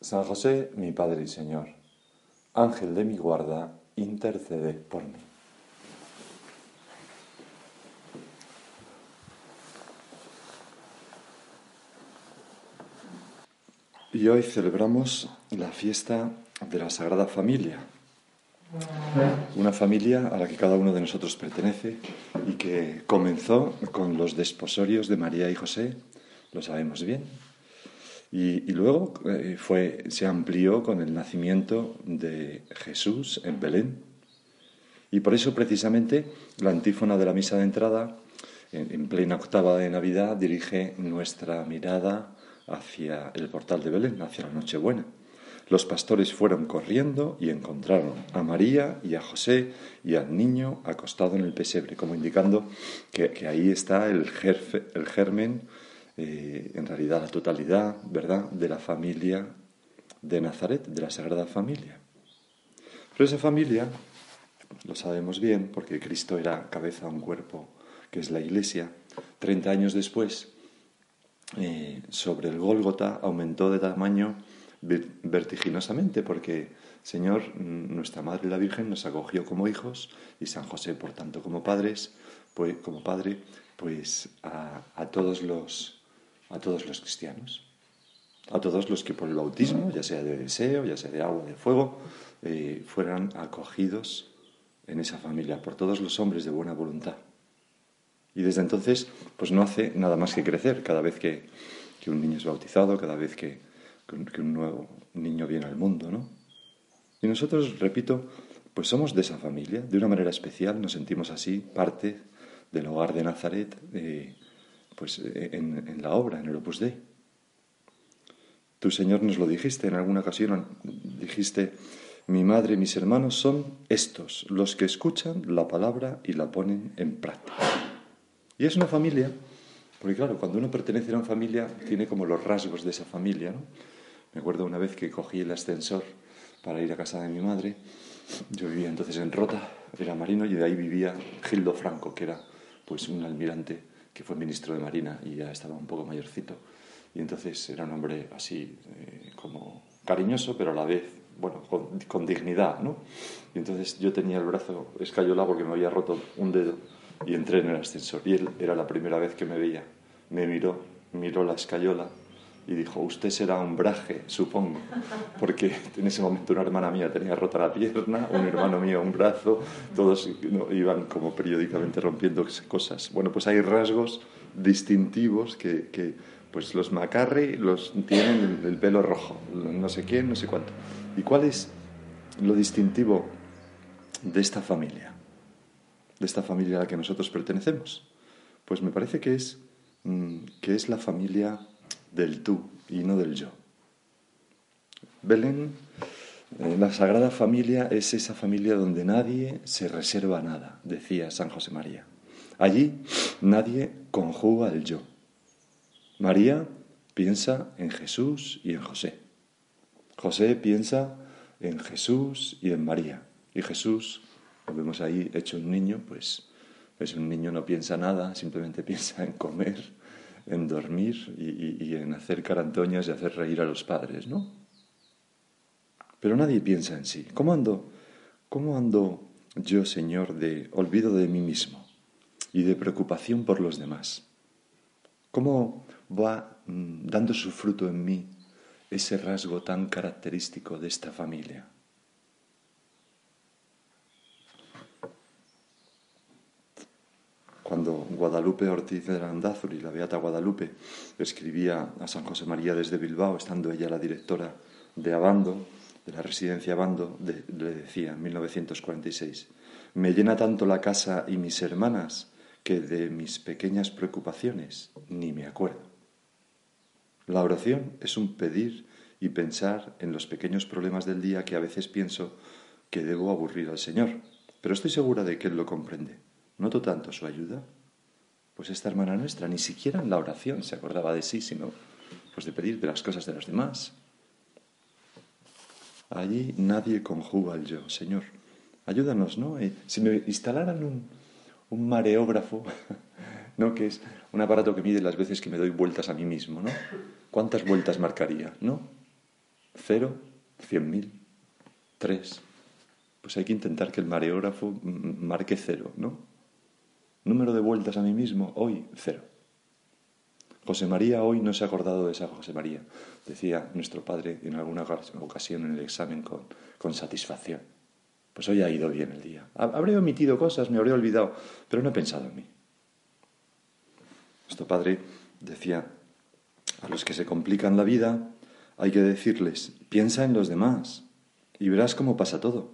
San José, mi Padre y Señor, Ángel de mi guarda, intercede por mí. Y hoy celebramos la fiesta de la Sagrada Familia, una familia a la que cada uno de nosotros pertenece y que comenzó con los desposorios de María y José, lo sabemos bien, y, luego eh, fue, se amplió con el nacimiento de Jesús en Belén. Y por eso precisamente la antífona de la misa de entrada, en, plena octava de Navidad, dirige nuestra mirada hacia el portal de Belén, hacia la Nochebuena. Los pastores fueron corriendo y encontraron a María y a José y al niño acostado en el pesebre, como indicando que, ahí está el, el germen eh, en realidad la totalidad, ¿verdad?, de la familia de Nazaret, de la Sagrada Familia. Pero esa familia, lo sabemos bien, porque Cristo era cabeza de un cuerpo que es la Iglesia, 30 años después, eh, sobre el Gólgota aumentó de tamaño vertiginosamente, porque Señor, nuestra Madre la Virgen nos acogió como hijos y San José, por tanto, como padres, pues, como padre, pues a todos los a todos los cristianos, a todos los que por el bautismo, ya sea de deseo, ya sea de agua, de fuego, eh, fueran acogidos en esa familia, por todos los hombres de buena voluntad. Y desde entonces, pues no hace nada más que crecer cada vez que, un niño es bautizado, cada vez que, un nuevo niño viene al mundo, ¿no? Y nosotros, repito, pues somos de esa familia, de una manera especial, nos sentimos así, parte del hogar de Nazaret, eh, pues eh, en, la obra, en el Opus Dei. Tu Señor nos lo dijiste en alguna ocasión, dijiste, mi madre y mis hermanos son estos, los que escuchan la palabra y la ponen en práctica. Y es una familia, porque claro, cuando uno pertenece a una familia, tiene como los rasgos de esa familia, ¿no? Me acuerdo una vez que cogí el ascensor para ir a casa de mi madre, yo vivía entonces en Rota, era marino, y de ahí vivía Gildo Franco, que era pues un almirante que fue ministro de Marina y ya estaba un poco mayorcito. Y entonces era un hombre así eh, como cariñoso, pero a la vez, bueno, con, dignidad, ¿no? Y entonces yo tenía el brazo escayolado porque me había roto un dedo y entré en el ascensor. Y él era la primera vez que me veía. Me miró, miró la escayola y dijo, usted será un braje, supongo, porque en ese momento una hermana mía tenía rota la pierna, un hermano mío un brazo, todos iban como periódicamente rompiendo cosas. Bueno, pues hay rasgos distintivos que, que pues los Macarri los tienen el, pelo rojo, no sé quién, no sé cuánto. ¿Y cuál es lo distintivo de esta familia? De esta familia a la que nosotros pertenecemos. Pues me parece que es, mm, que es la familia del tú y no del yo. Belén, eh, la Sagrada Familia es esa familia donde nadie se reserva nada, decía San José María. Allí nadie conjuga el yo. María piensa en Jesús y en José. José piensa en Jesús y en María. Y Jesús, lo vemos ahí hecho un niño, pues, pues un niño no piensa nada, simplemente piensa en comer, en dormir y, en hacer carantoñas y hacer reír a los padres, ¿no? Pero nadie piensa en sí. ¿Cómo ando, cómo ando yo, Señor, de olvido de mí mismo y de preocupación por los demás? ¿Cómo va mm, dando su fruto en mí ese rasgo tan característico de esta familia. Cuando Guadalupe Ortiz de Landázuri, la Beata Guadalupe, escribía a San José María desde Bilbao, estando ella la directora de Abando, de la residencia Abando, le decía en 1946, me llena tanto la casa y mis hermanas que de mis pequeñas preocupaciones ni me acuerdo. La oración es un pedir y pensar en los pequeños problemas del día que a veces pienso que debo aburrir al Señor, pero estoy segura de que Él lo comprende. Noto tanto su ayuda. Pues esta hermana nuestra ni siquiera en la oración se acordaba de sí, sino pues de pedir de las cosas de los demás. Allí nadie conjuga el yo, Señor. Ayúdanos, ¿no? Eh, si me instalaran un, un mareógrafo, ¿no? que es un aparato que mide las veces que me doy vueltas a mí mismo, ¿no? ¿Cuántas vueltas marcaría? ¿No? ¿Cero? ¿Cien mil? ¿Tres? Pues hay que intentar que el mareógrafo marque cero, ¿no? Número de vueltas a mí mismo, hoy cero. José María hoy no se ha acordado de esa José María, decía nuestro padre en alguna ocasión en el examen con, con satisfacción. Pues hoy ha ido bien el día. Habré omitido cosas, me habré olvidado, pero no he pensado en mí. Nuestro padre decía, a los que se complican la vida hay que decirles, piensa en los demás y verás cómo pasa todo.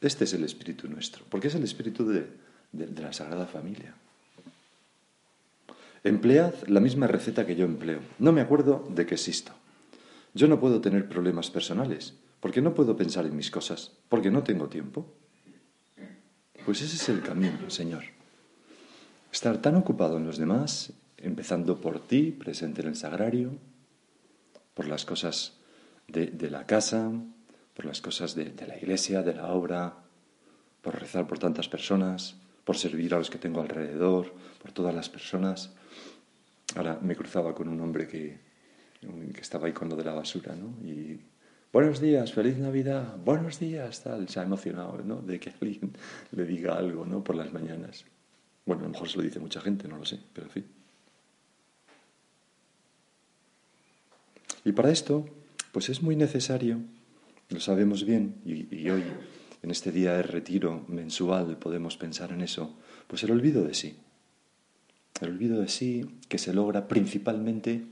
Este es el espíritu nuestro, porque es el espíritu de, de la Sagrada Familia. Emplead la misma receta que yo empleo. No me acuerdo de que existo. Yo no puedo tener problemas personales, porque no puedo pensar en mis cosas, porque no tengo tiempo. Pues ese es el camino, Señor. Estar tan ocupado en los demás, empezando por ti, presente en el sagrario, por las cosas de, la casa, por las cosas de, de la iglesia, de la obra, por rezar por tantas personas, por servir a los que tengo alrededor, por todas las personas. Ahora me cruzaba con un hombre que, que estaba ahí con lo de la basura, ¿no? Y buenos días, feliz Navidad, buenos días, tal, se ha emocionado, ¿no? De que alguien le diga algo, ¿no? Por las mañanas. Bueno, a lo mejor se lo dice mucha gente, no lo sé, pero en fin. Y para esto, pues es muy necesario, lo sabemos bien, y, y hoy, en este día de retiro mensual, podemos pensar en eso, pues el olvido de sí. El olvido de sí que se logra principalmente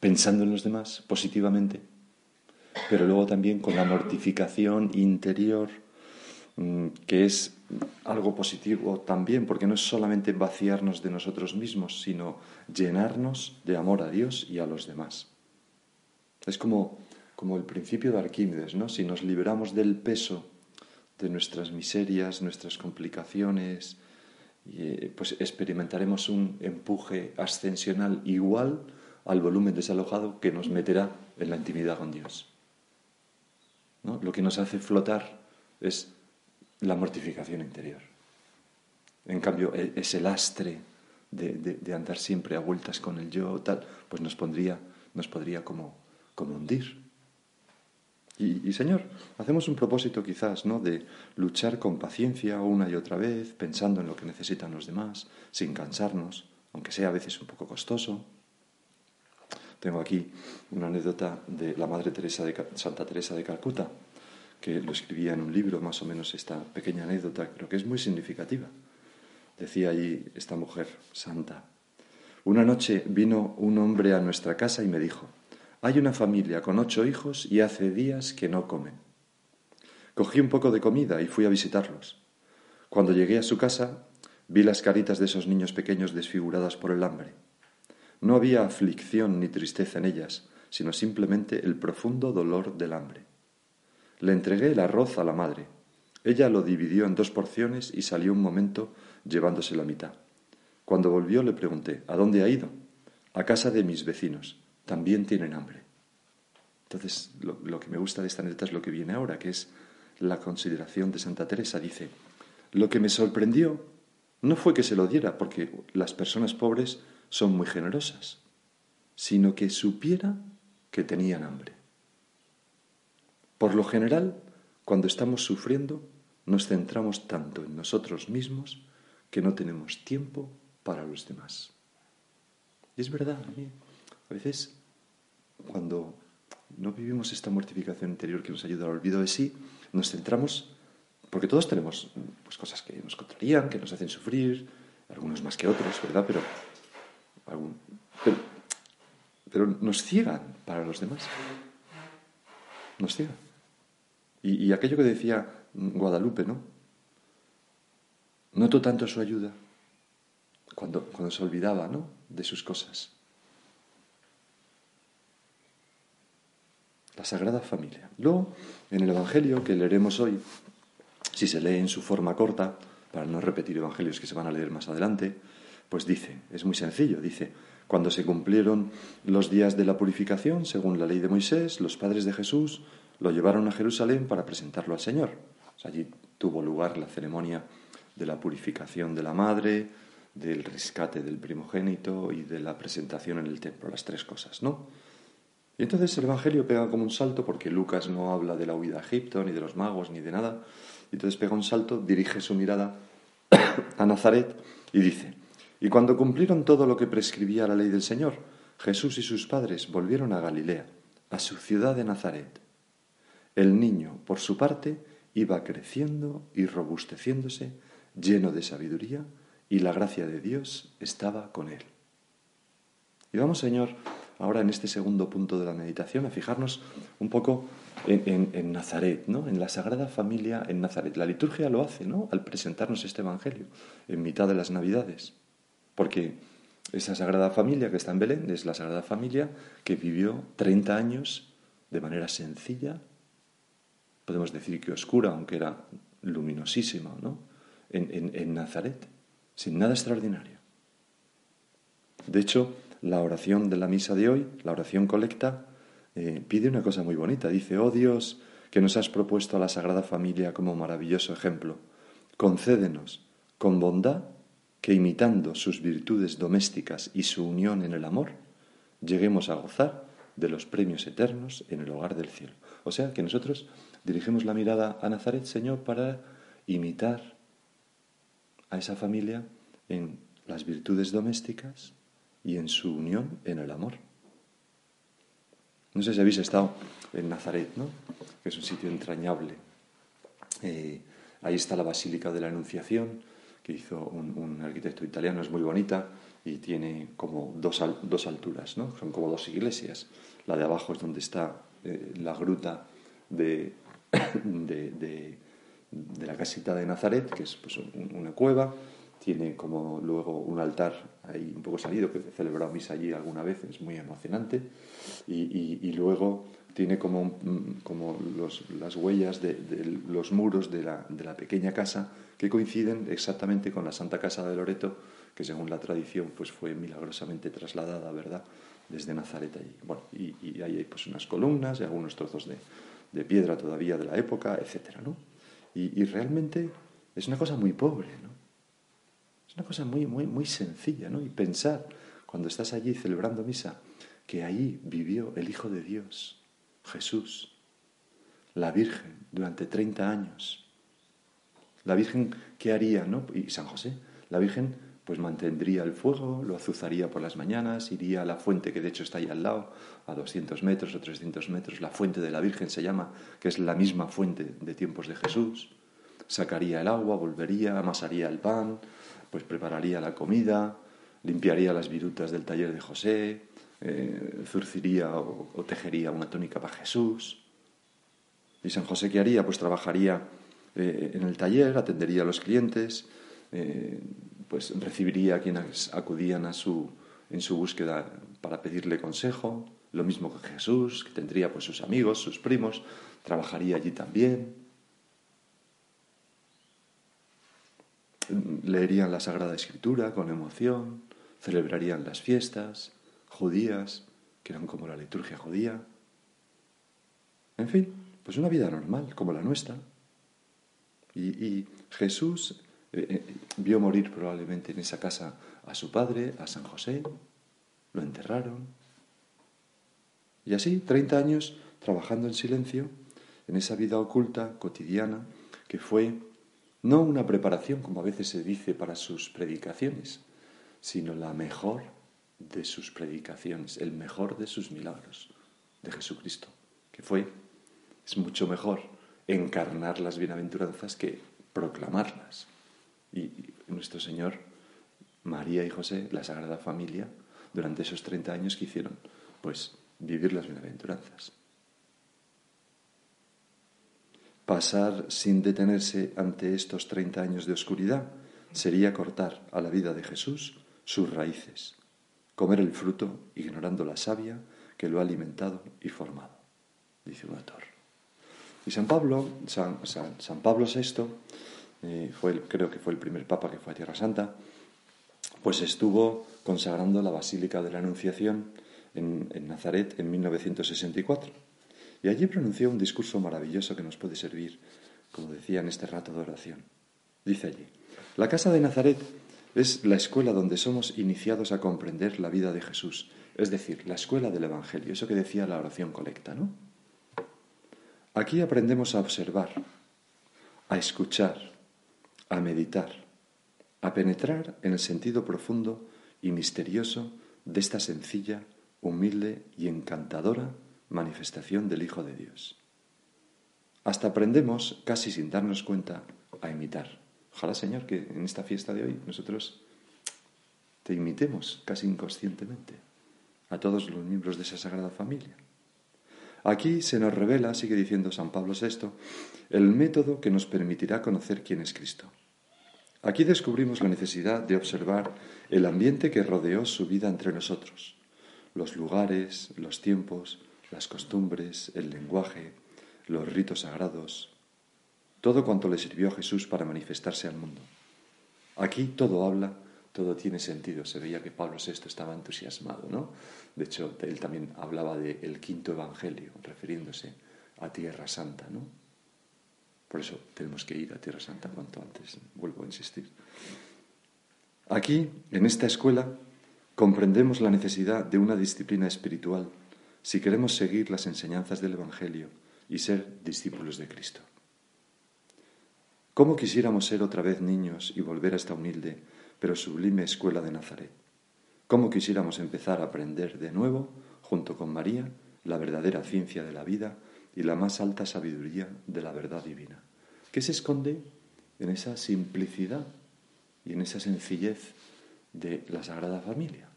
pensando en los demás positivamente, pero luego también con la mortificación interior, mm, que es algo positivo también, porque no es solamente vaciarnos de nosotros mismos, sino llenarnos de amor a Dios y a los demás. Es como, como el principio de Arquímedes, ¿no? Si nos liberamos del peso de nuestras miserias, nuestras complicaciones, eh, pues experimentaremos un empuje ascensional igual al volumen desalojado que nos meterá en la intimidad con Dios. Lo que nos hace flotar es la mortificación interior. En cambio, e, ese lastre de, andar siempre a vueltas con el yo, tal, pues nos, pondría, nos podría como, como hundir. Y, Señor, hacemos un propósito quizás, ¿no? De luchar con paciencia una y otra vez, pensando en lo que necesitan los demás, sin cansarnos, aunque sea a veces un poco costoso. Tengo aquí una anécdota de la Madre Teresa de Santa Teresa de Calcuta, que lo escribía en un libro, más o menos esta pequeña anécdota, creo que es muy significativa. Decía allí esta mujer santa, una noche vino un hombre a nuestra casa y me dijo, hay una familia con ocho hijos y hace días que no comen. Cogí un poco de comida y fui a visitarlos. Cuando llegué a su casa, vi las caritas de esos niños pequeños desfiguradas por el hambre. No había aflicción ni tristeza en ellas, sino simplemente el profundo dolor del hambre. Le entregué el arroz a la madre. Ella lo dividió en dos porciones y salió un momento llevándose la mitad. Cuando volvió le pregunté, ¿a dónde ha ido? A casa de mis vecinos. También tienen hambre. Entonces, lo, que me gusta de esta anécdota es lo que viene ahora, que es la consideración de Santa Teresa. Dice, lo que me sorprendió no fue que se lo diera, porque las personas pobres son muy generosas, sino que supiera que tenían hambre. Por lo general, cuando estamos sufriendo, nos centramos tanto en nosotros mismos que no tenemos tiempo para los demás. Es verdad, veces cuando no vivimos esta mortificación interior que nos ayuda al olvido de sí, nos centramos, porque todos tenemos pues, cosas que nos contrarían, que nos hacen sufrir, algunos más que otros, ¿verdad? Pero, pero, nos ciegan para los demás. Nos ciegan. Y, y aquello que decía Guadalupe, ¿no? Noto tanto su ayuda cuando, cuando se olvidaba, ¿no? De sus cosas. La Sagrada Familia. Luego, en el Evangelio que leeremos hoy, si se lee en su forma corta, para no repetir evangelios que se van a leer más adelante, pues dice, es muy sencillo, dice, cuando se cumplieron los días de la purificación, según la ley de Moisés, los padres de Jesús lo llevaron a Jerusalén para presentarlo al Señor. allí tuvo lugar la ceremonia de la purificación de la madre, del rescate del primogénito y de la presentación en el templo, las tres cosas, ¿no? Entonces el Evangelio pega como un salto, porque Lucas no habla de la huida a Egipto, ni de los magos, ni de nada. Y entonces pega un salto, dirige su mirada a Nazaret y dice, y cuando cumplieron todo lo que prescribía la ley del Señor, Jesús y sus padres volvieron a Galilea, a su ciudad de Nazaret. El niño, por su parte, iba creciendo y robusteciéndose, lleno de sabiduría, y la gracia de Dios estaba con él. Y vamos, Señor, ahora en este segundo punto de la meditación a fijarnos un poco en, Nazaret, ¿no? en la Sagrada Familia en Nazaret. La liturgia lo hace ¿no? al presentarnos este Evangelio en mitad de las Navidades, porque esa Sagrada Familia que está en Belén es la Sagrada Familia que vivió 30 años de manera sencilla, podemos decir que oscura, aunque era luminosísima, ¿no? en, en Nazaret, sin nada extraordinario. De hecho, la oración de la misa de hoy, la oración colecta, eh, pide una cosa muy bonita. Dice, oh Dios, que nos has propuesto a la Sagrada Familia como maravilloso ejemplo, concédenos con bondad que imitando sus virtudes domésticas y su unión en el amor, lleguemos a gozar de los premios eternos en el hogar del cielo. O sea, que nosotros dirigimos la mirada a Nazaret, Señor, para imitar a esa familia en las virtudes domésticas y en su unión en el amor. No sé si habéis estado en Nazaret, ¿no? que es un sitio entrañable. Eh, ahí está la Basílica de la Anunciación, que hizo un, arquitecto italiano, es muy bonita y tiene como dos, dos, alturas, ¿no? son como dos iglesias. La de abajo es donde está eh, la gruta de, de, la casita de Nazaret, que es pues, una cueva, tiene como luego un altar ahí un poco salido, que he celebrado misa allí alguna vez, es muy emocionante, y, luego tiene como, como las huellas de, los muros de la, de la, pequeña casa que coinciden exactamente con la Santa Casa de Loreto, que según la tradición pues fue milagrosamente trasladada, ¿verdad?, desde Nazaret allí. Bueno, y, y ahí hay pues unas columnas y algunos trozos de, de piedra todavía de la época, etcétera, ¿no? Y, y realmente es una cosa muy pobre, ¿no? Es una cosa muy, muy, muy sencilla, ¿no? Y pensar, cuando estás allí celebrando misa, que ahí vivió el Hijo de Dios, Jesús, la Virgen, durante 30 años. La Virgen, ¿qué haría, no? Y San José, la Virgen, pues mantendría el fuego, lo azuzaría por las mañanas, iría a la fuente que de hecho está ahí al lado, a 200 metros o 300 metros, la fuente de la Virgen se llama, que es la misma fuente de tiempos de Jesús. Sacaría el agua, volvería, amasaría el pan, pues prepararía la comida, limpiaría las virutas del taller de José, eh, zurciría o, tejería una túnica para Jesús. ¿Y San José qué haría? Pues trabajaría eh, en el taller, atendería a los clientes, eh, pues recibiría a quienes acudían a su, en su búsqueda para pedirle consejo, lo mismo que Jesús, que tendría pues sus amigos, sus primos, trabajaría allí también, leerían la Sagrada Escritura con emoción, celebrarían las fiestas judías, que eran como la liturgia judía. En fin, pues una vida normal, como la nuestra. Y, Jesús eh, eh, vio morir probablemente en esa casa a su padre, a San José, lo enterraron. Y así, 30 años trabajando en silencio, en esa vida oculta, cotidiana, que fue no una preparación, como a veces se dice, para sus predicaciones, sino la mejor de sus predicaciones, el mejor de sus milagros, de Jesucristo, que fue, es mucho mejor encarnar las bienaventuranzas que proclamarlas. Y nuestro Señor, María y José, la Sagrada Familia, durante esos 30 años que hicieron, pues vivir las bienaventuranzas. Pasar sin detenerse ante estos 30 años de oscuridad sería cortar a la vida de Jesús sus raíces, comer el fruto ignorando la savia que lo ha alimentado y formado, dice un autor. Y San Pablo, San, Pablo VI, eh, fue creo que fue el primer papa que fue a Tierra Santa, pues estuvo consagrando la Basílica de la Anunciación en, en Nazaret en 1964. Y allí pronunció un discurso maravilloso que nos puede servir, como decía en este rato de oración. Dice allí, la casa de Nazaret es la escuela donde somos iniciados a comprender la vida de Jesús, es decir, la escuela del Evangelio, eso que decía la oración colecta, ¿no? Aquí aprendemos a observar, a escuchar, a meditar, a penetrar en el sentido profundo y misterioso de esta sencilla, humilde y encantadora manifestación del Hijo de Dios. Hasta aprendemos, casi sin darnos cuenta, a imitar. Ojalá, Señor, que en esta fiesta de hoy nosotros te imitemos casi inconscientemente a todos los miembros de esa sagrada familia. Aquí se nos revela, sigue diciendo San Pablo VI, el método que nos permitirá conocer quién es Cristo. Aquí descubrimos la necesidad de observar el ambiente que rodeó su vida entre nosotros, los lugares, los tiempos, las costumbres, el lenguaje, los ritos sagrados, todo cuanto le sirvió a Jesús para manifestarse al mundo. Aquí todo habla, todo tiene sentido. Se veía que Pablo VI estaba entusiasmado, ¿no? De hecho, él también hablaba del quinto evangelio, refiriéndose a Tierra Santa, ¿no? Por eso tenemos que ir a Tierra Santa cuanto antes, vuelvo a insistir. Aquí, en esta escuela, comprendemos la necesidad de una disciplina espiritual si queremos seguir las enseñanzas del Evangelio y ser discípulos de Cristo. ¿Cómo quisiéramos ser otra vez niños y volver a esta humilde pero sublime escuela de Nazaret? ¿Cómo quisiéramos empezar a aprender de nuevo, junto con María, la verdadera ciencia de la vida y la más alta sabiduría de la verdad divina? ¿Qué se esconde en esa simplicidad y en esa sencillez de la Sagrada Familia?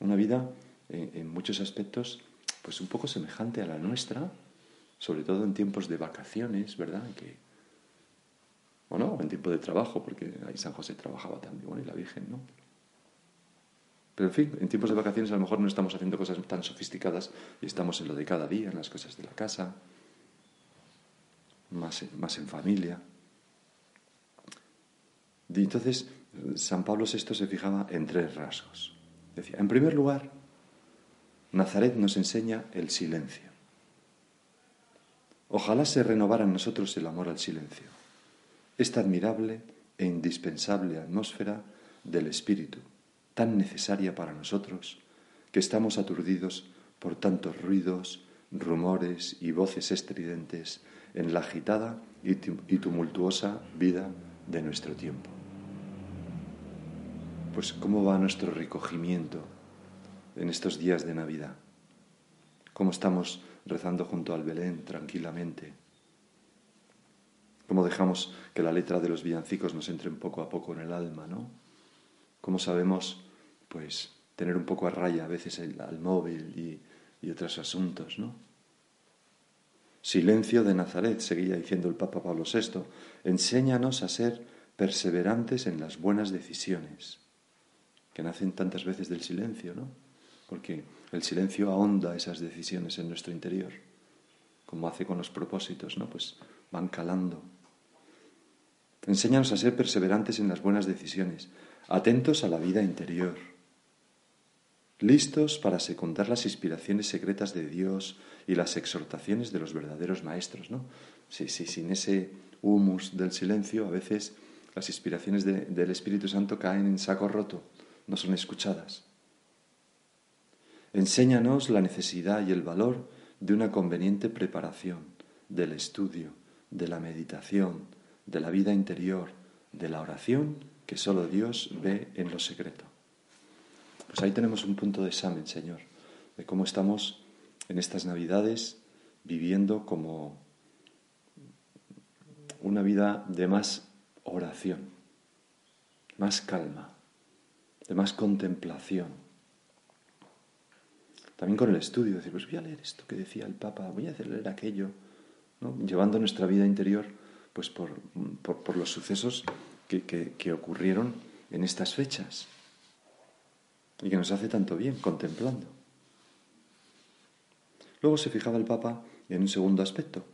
Una vida en, muchos aspectos pues un poco semejante a la nuestra, sobre todo en tiempos de vacaciones, ¿verdad? Que, o no, en tiempo de trabajo, porque ahí San José trabajaba también, bueno, y la Virgen, ¿no? Pero en fin, en tiempos de vacaciones a lo mejor no estamos haciendo cosas tan sofisticadas y estamos en lo de cada día, en las cosas de la casa, más, más en familia. Y entonces, San Pablo VI se fijaba en tres rasgos. Decía, en primer lugar, Nazaret nos enseña el silencio. Ojalá se renovara en nosotros el amor al silencio, esta admirable e indispensable atmósfera del espíritu, tan necesaria para nosotros, que estamos aturdidos por tantos ruidos, rumores y voces estridentes en la agitada y tumultuosa vida de nuestro tiempo. Pues ¿cómo va nuestro recogimiento en estos días de Navidad? ¿Cómo estamos rezando junto al Belén tranquilamente? ¿Cómo dejamos que la letra de los villancicos nos entre poco a poco en el alma, no? ¿Cómo sabemos, pues, tener un poco a raya a veces el, al móvil y, y otros asuntos, no? Silencio de Nazaret, seguía diciendo el Papa Pablo VI, enséñanos a ser perseverantes en las buenas decisiones, que nacen tantas veces del silencio, ¿no? Porque el silencio ahonda esas decisiones en nuestro interior, como hace con los propósitos, ¿no? Pues van calando. Enséñanos a ser perseverantes en las buenas decisiones, atentos a la vida interior, listos para secundar las inspiraciones secretas de Dios y las exhortaciones de los verdaderos maestros, ¿no? Sí, sí, sin ese humus del silencio, a veces las inspiraciones del Espíritu Santo caen en saco roto, no son escuchadas. Enséñanos la necesidad y el valor de una conveniente preparación del estudio, de la meditación, de la vida interior, de la oración que solo Dios ve en lo secreto. Pues ahí tenemos un punto de examen, Señor, de cómo estamos en estas Navidades viviendo como una vida de más oración, más calma, de más contemplación. También con el estudio, decir, pues voy a leer esto que decía el Papa, voy a leer aquello, llevando nuestra vida interior pues por, los sucesos que ocurrieron en estas fechas y que nos hace tanto bien contemplando. Luego se fijaba el Papa en un segundo aspecto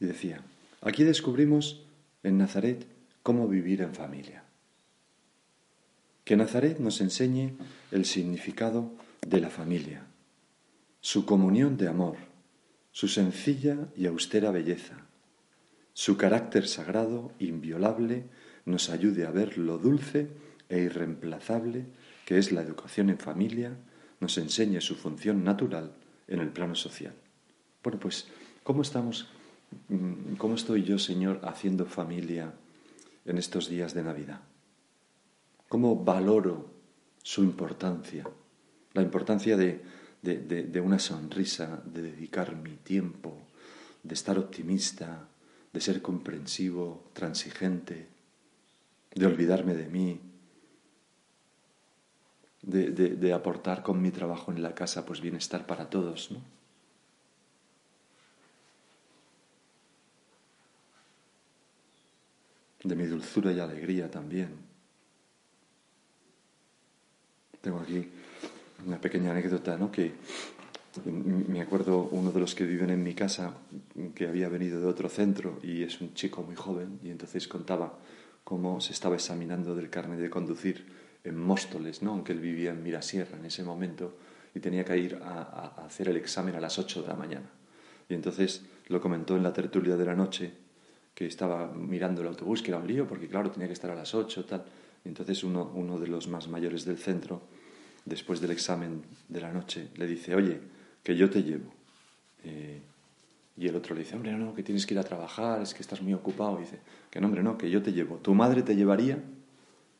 y decía, aquí descubrimos en Nazaret cómo vivir en familia. Que Nazaret nos enseñe el significado de la familia, su comunión de amor, su sencilla y austera belleza, su carácter sagrado, inviolable, nos ayude a ver lo dulce e irreemplazable que es la educación en familia, nos enseñe su función natural en el plano social. Bueno, pues, ¿cómo estamos, mm, cómo estoy yo, Señor, haciendo familia en estos días de Navidad? ¿Cómo valoro su importancia? La importancia de, de una sonrisa, de dedicar mi tiempo, de estar optimista, de ser comprensivo, transigente, de olvidarme de mí, de, aportar con mi trabajo en la casa pues bienestar para todos, ¿no? De mi dulzura y alegría también. Tengo aquí una pequeña anécdota, ¿no? Que me acuerdo uno de los que viven en mi casa que había venido de otro centro y es un chico muy joven y entonces contaba cómo se estaba examinando del carnet de conducir en Móstoles, ¿no? aunque él vivía en Mirasierra en ese momento, y tenía que ir a, hacer el examen a las 8 de la mañana. Y entonces lo comentó en la tertulia de la noche, que estaba mirando el autobús, que era un lío, porque claro, tenía que estar a las 8, tal. Y entonces uno, uno de los más mayores del centro, después del examen de la noche, le dice, oye, que yo te llevo. Eh, y el otro le dice, hombre, no, que tienes que ir a trabajar, es que estás muy ocupado. Y dice, que no, hombre, no, que yo te llevo. ¿Tu madre te llevaría?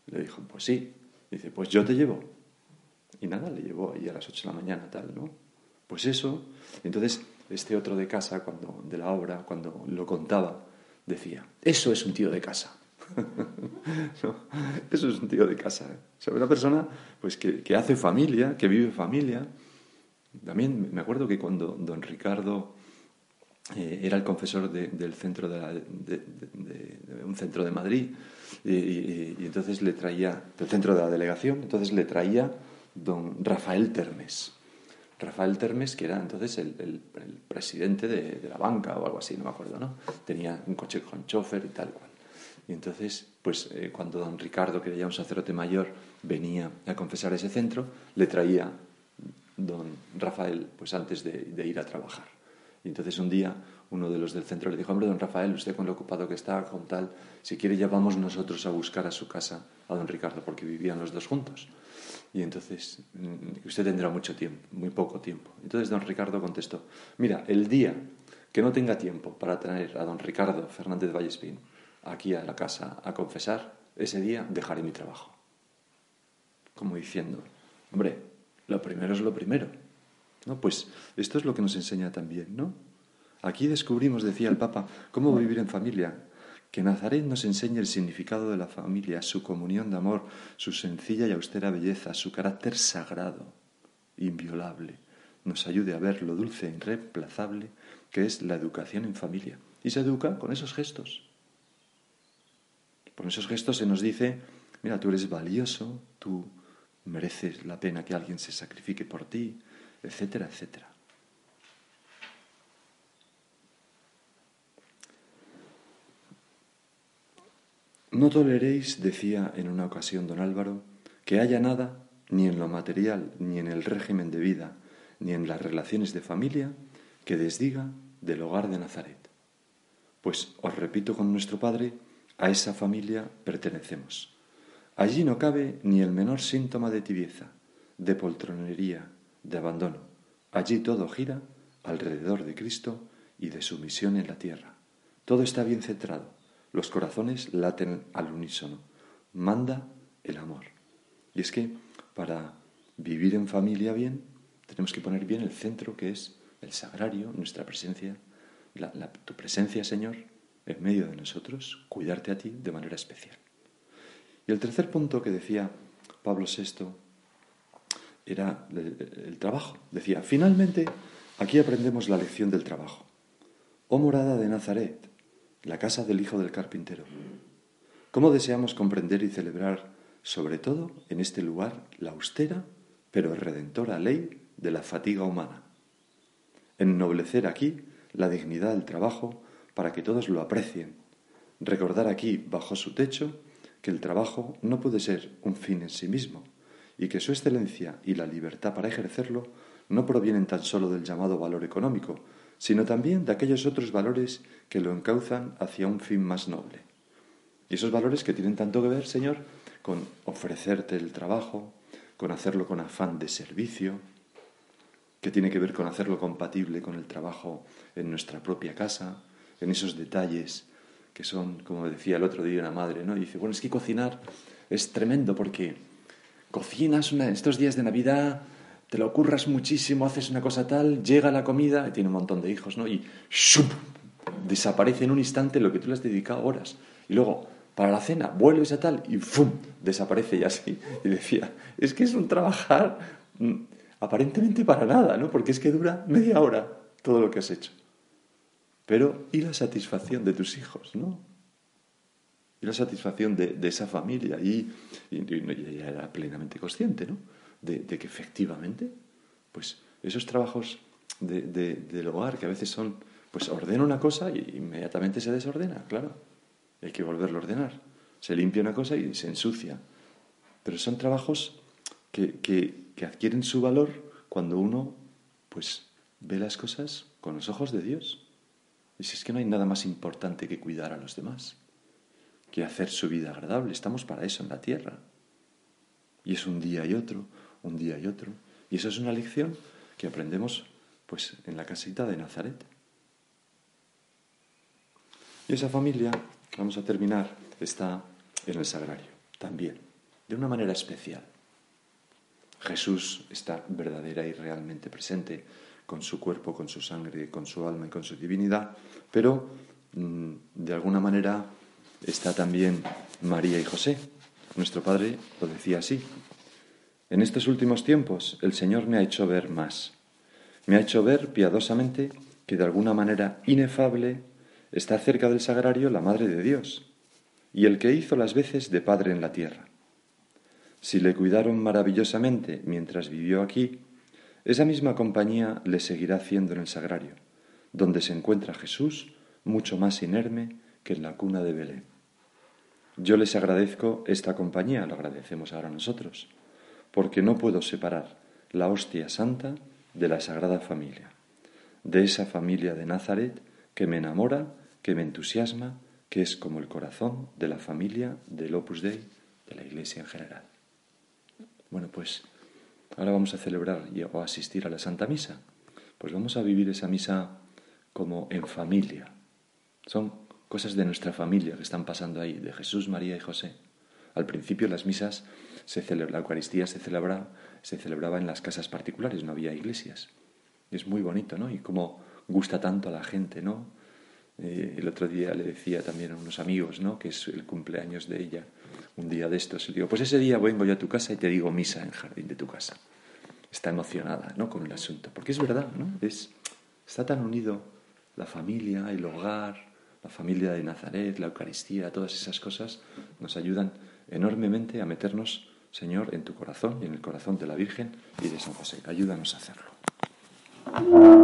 Le dijo, pues sí. Dice, pues yo te llevo. Y nada, le llevó ahí a las 8 de la mañana, tal, ¿no? Pues eso. Entonces, este otro de casa, cuando, de la obra, cuando lo contaba, decía, eso es un tío de casa. eso es un tío de casa. ¿eh? O sea, una persona pues, que, que, hace familia, que vive familia. También me acuerdo que cuando don Ricardo eh, era el confesor del centro de, de, un centro de Madrid, y, entonces le traía, del centro de la delegación, entonces le traía don Rafael Termes. Rafael Termes, que era entonces el, presidente de, la banca o algo así, no me acuerdo, ¿no? Tenía un coche con chofer y tal. Y entonces, pues eh, cuando don Ricardo, que era ya un sacerdote mayor, venía a confesar ese centro, le traía don Rafael, pues antes de ir a trabajar. Y entonces un día uno de los del centro le dijo, hombre, don Rafael, usted con lo ocupado que está, con tal, si quiere ya vamos nosotros a buscar a su casa a don Ricardo, porque vivían los dos juntos. Y entonces, mm, usted tendrá mucho tiempo, muy poco tiempo. Entonces don Ricardo contestó, mira, el día que no tenga tiempo para traer a don Ricardo Fernández Vallespín aquí a la casa a confesar, ese día dejaré mi trabajo. Como diciendo, hombre, lo primero es lo primero. ¿No? Pues esto es lo que nos enseña también, ¿no? Aquí descubrimos, decía el Papa, cómo vivir en familia, que Nazaret nos enseñe el significado de la familia, su comunión de amor, su sencilla y austera belleza, su carácter sagrado, inviolable, nos ayude a ver lo dulce e irreemplazable que es la educación en familia. Y se educa con esos gestos. Con esos gestos se nos dice, mira, tú eres valioso, tú mereces la pena que alguien se sacrifique por ti, etcétera, etcétera. No toleréis, decía en una ocasión don Álvaro, que haya nada, ni en lo material, ni en el régimen de vida, ni en las relaciones de familia, que desdiga del hogar de Nazaret. Pues os repito con nuestro Padre, a esa familia pertenecemos. Allí no cabe ni el menor síntoma de tibieza, de poltronería, de abandono. Allí todo gira alrededor de Cristo y de su misión en la tierra. Todo está bien centrado los corazones laten al unísono. Manda el amor. Y es que para vivir en familia bien, tenemos que poner bien el centro que es el sagrario, nuestra presencia, tu presencia, Señor, en medio de nosotros, cuidarte a ti de manera especial. Y el tercer punto que decía Pablo VI era el, trabajo. Decía, finalmente, aquí aprendemos la lección del trabajo. Oh morada de Nazaret, la casa del hijo del carpintero. ¿Cómo deseamos comprender y celebrar, sobre todo en este lugar, la austera pero redentora ley de la fatiga humana? Ennoblecer aquí la dignidad del trabajo para que todos lo aprecien. Recordar aquí, bajo su techo, que el trabajo no puede ser un fin en sí mismo y que su excelencia y la libertad para ejercerlo no provienen tan solo del llamado valor económico, sino también de aquellos otros valores que lo encauzan hacia un fin más noble. Y esos valores que tienen tanto que ver, Señor, con ofrecerte el trabajo, con hacerlo con afán de servicio, que tiene que ver con hacerlo compatible con el trabajo en nuestra propia casa, en esos detalles que son, como decía el otro día una madre, ¿no? Y dice, bueno, es que cocinar es tremendo porque cocinas una, estos días de Navidad, te lo ocurras muchísimo, haces una cosa tal, llega la comida, y tiene un montón de hijos, ¿no? Y ¡shup! desaparece en un instante lo que tú le has dedicado horas. Y luego, para la cena, vuelves a tal y ¡fum! desaparece y así. Y decía, es que es un trabajar mm, aparentemente para nada, ¿no? Porque es que dura media hora todo lo que has hecho. Pero, ¿y la satisfacción de tus hijos, no? Y la satisfacción de, esa familia. Y, ella era plenamente consciente, ¿no? De, que efectivamente, pues esos trabajos del hogar que a veces son, pues ordena una cosa y inmediatamente se desordena, claro. Hay que volverlo a ordenar. Se limpia una cosa y se ensucia. Pero son trabajos que, que adquieren su valor cuando uno, pues, ve las cosas con los ojos de Dios. Y es que no hay nada más importante que cuidar a los demás, que hacer su vida agradable. Estamos para eso en la tierra. Y es un día y otro, un día y otro. Y eso es una lección que aprendemos pues en la casita de Nazaret. Y esa familia, vamos a terminar, está en el sagrario, también, de una manera especial. Jesús está verdadera y realmente presente con su cuerpo, con su sangre, con su alma y con su divinidad, pero mm, de alguna manera está también María y José. Nuestro Padre lo decía así. En estos últimos tiempos el Señor me ha hecho ver más. Me ha hecho ver piadosamente que de alguna manera inefable está cerca del sagrario la Madre de Dios y el que hizo las veces de Padre en la tierra. Si le cuidaron maravillosamente mientras vivió aquí, esa misma compañía le seguirá haciendo en el sagrario, donde se encuentra Jesús mucho más inerme que en la cuna de Belén. Yo les agradezco esta compañía, lo agradecemos ahora nosotros, porque no puedo separar la hostia santa de la Sagrada Familia, de esa familia de Nazaret que me enamora, que me entusiasma, que es como el corazón de la familia del Opus Dei, de la Iglesia en general. Bueno, pues ahora vamos a celebrar o a asistir a la Santa Misa. Pues vamos a vivir esa misa como en familia. Son cosas de nuestra familia que están pasando ahí, de Jesús, María y José. Al principio las misas, se la Eucaristía se celebraba, se celebraba en las casas particulares, no había iglesias. Y es muy bonito, ¿no? Y como gusta tanto a la gente, ¿no? Eh, el otro día le decía también a unos amigos, ¿no? Que es el cumpleaños de ella un día de estos. Y digo, pues ese día vengo yo a tu casa y te digo misa en el jardín de tu casa. Está emocionada ¿no? con el asunto. Porque es verdad, ¿no? Es, está tan unido la familia, el hogar, la familia de Nazaret, la Eucaristía, todas esas cosas nos ayudan enormemente a meternos, Señor, en tu corazón y en el corazón de la Virgen y de San José. Ayúdanos a hacerlo.